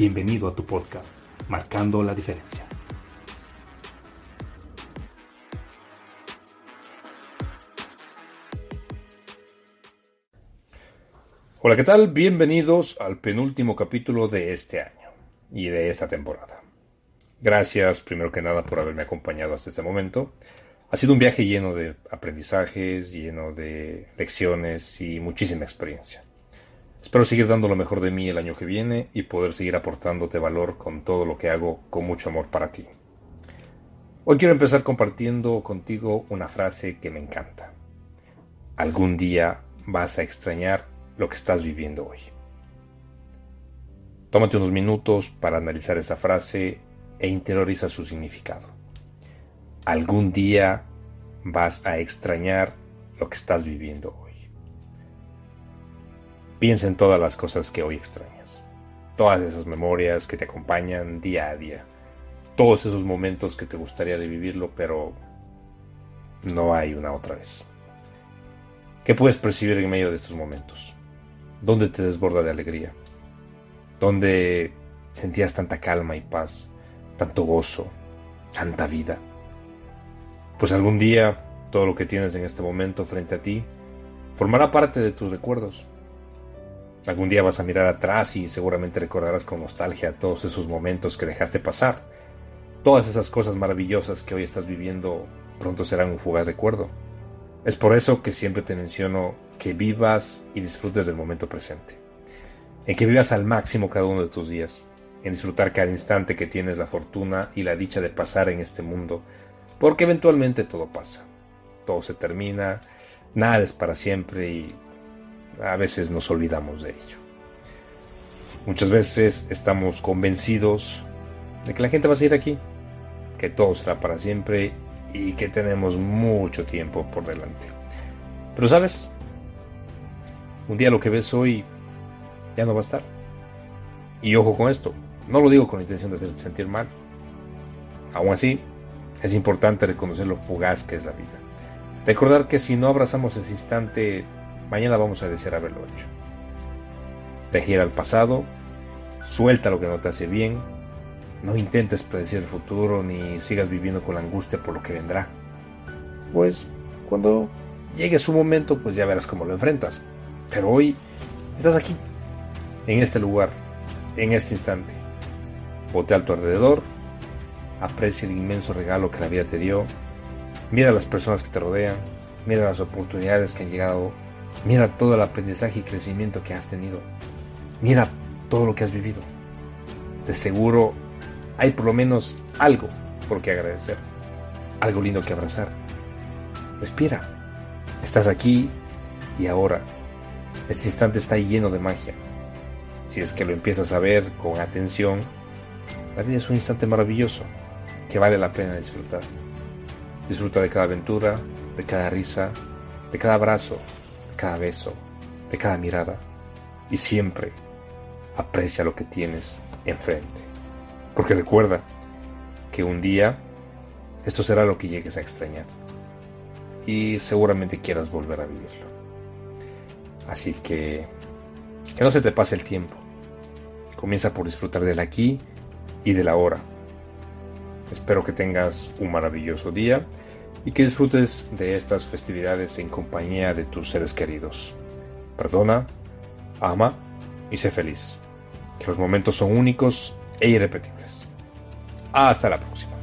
Bienvenido a tu podcast, Marcando la Diferencia. Hola, ¿qué tal? Bienvenidos al penúltimo capítulo de este año y de esta temporada. Gracias, primero que nada, por haberme acompañado hasta este momento. Ha sido un viaje lleno de aprendizajes, lleno de lecciones y muchísima experiencia. Espero seguir dando lo mejor de mí el año que viene y poder seguir aportándote valor con todo lo que hago con mucho amor para ti. Hoy quiero empezar compartiendo contigo una frase que me encanta. Algún día vas a extrañar lo que estás viviendo hoy. Tómate unos minutos para analizar esa frase e interioriza su significado. Algún día vas a extrañar lo que estás viviendo hoy. Piensa en todas las cosas que hoy extrañas, todas esas memorias que te acompañan día a día, todos esos momentos que te gustaría revivirlo, pero no hay una otra vez. ¿Qué puedes percibir en medio de estos momentos? ¿Dónde te desborda de alegría? ¿Dónde sentías tanta calma y paz, tanto gozo, tanta vida? Pues algún día todo lo que tienes en este momento frente a ti formará parte de tus recuerdos Algún día vas a mirar atrás y seguramente recordarás con nostalgia todos esos momentos que dejaste pasar. Todas esas cosas maravillosas que hoy estás viviendo pronto serán un fugaz recuerdo. Es por eso que siempre te menciono que vivas y disfrutes del momento presente. En que vivas al máximo cada uno de tus días. En disfrutar cada instante que tienes la fortuna y la dicha de pasar en este mundo. Porque eventualmente todo pasa. Todo se termina. Nada es para siempre y a veces nos olvidamos de ello. Muchas veces estamos convencidos de que la gente va a seguir aquí, que todo será para siempre y que tenemos mucho tiempo por delante. Pero sabes, un día lo que ves hoy ya no va a estar. Y ojo con esto, no lo digo con intención de hacerte sentir mal. Aún así, es importante reconocer lo fugaz que es la vida. Recordar que si no abrazamos ese instante Mañana vamos a desear haberlo hecho. Ir al pasado, suelta lo que no te hace bien, no intentes predecir el futuro ni sigas viviendo con la angustia por lo que vendrá. Pues cuando llegue su momento, pues ya verás cómo lo enfrentas. Pero hoy estás aquí, en este lugar, en este instante. Bote a tu alrededor, aprecia el inmenso regalo que la vida te dio, mira a las personas que te rodean, mira las oportunidades que han llegado Mira todo el aprendizaje y crecimiento que has tenido. Mira todo lo que has vivido. De seguro hay por lo menos algo por qué agradecer. Algo lindo que abrazar. Respira. Estás aquí y ahora. Este instante está lleno de magia. Si es que lo empiezas a ver con atención, la vida es un instante maravilloso que vale la pena disfrutar. Disfruta de cada aventura, de cada risa, de cada abrazo, cada beso, de cada mirada y siempre aprecia lo que tienes enfrente. Porque recuerda que un día esto será lo que llegues a extrañar y seguramente quieras volver a vivirlo. Así que que no se te pase el tiempo. Comienza por disfrutar del aquí y del ahora. Espero que tengas un maravilloso día y que disfrutes de estas festividades en compañía de tus seres queridos. Perdona, ama y sé feliz, que los momentos son únicos e irrepetibles. Hasta la próxima.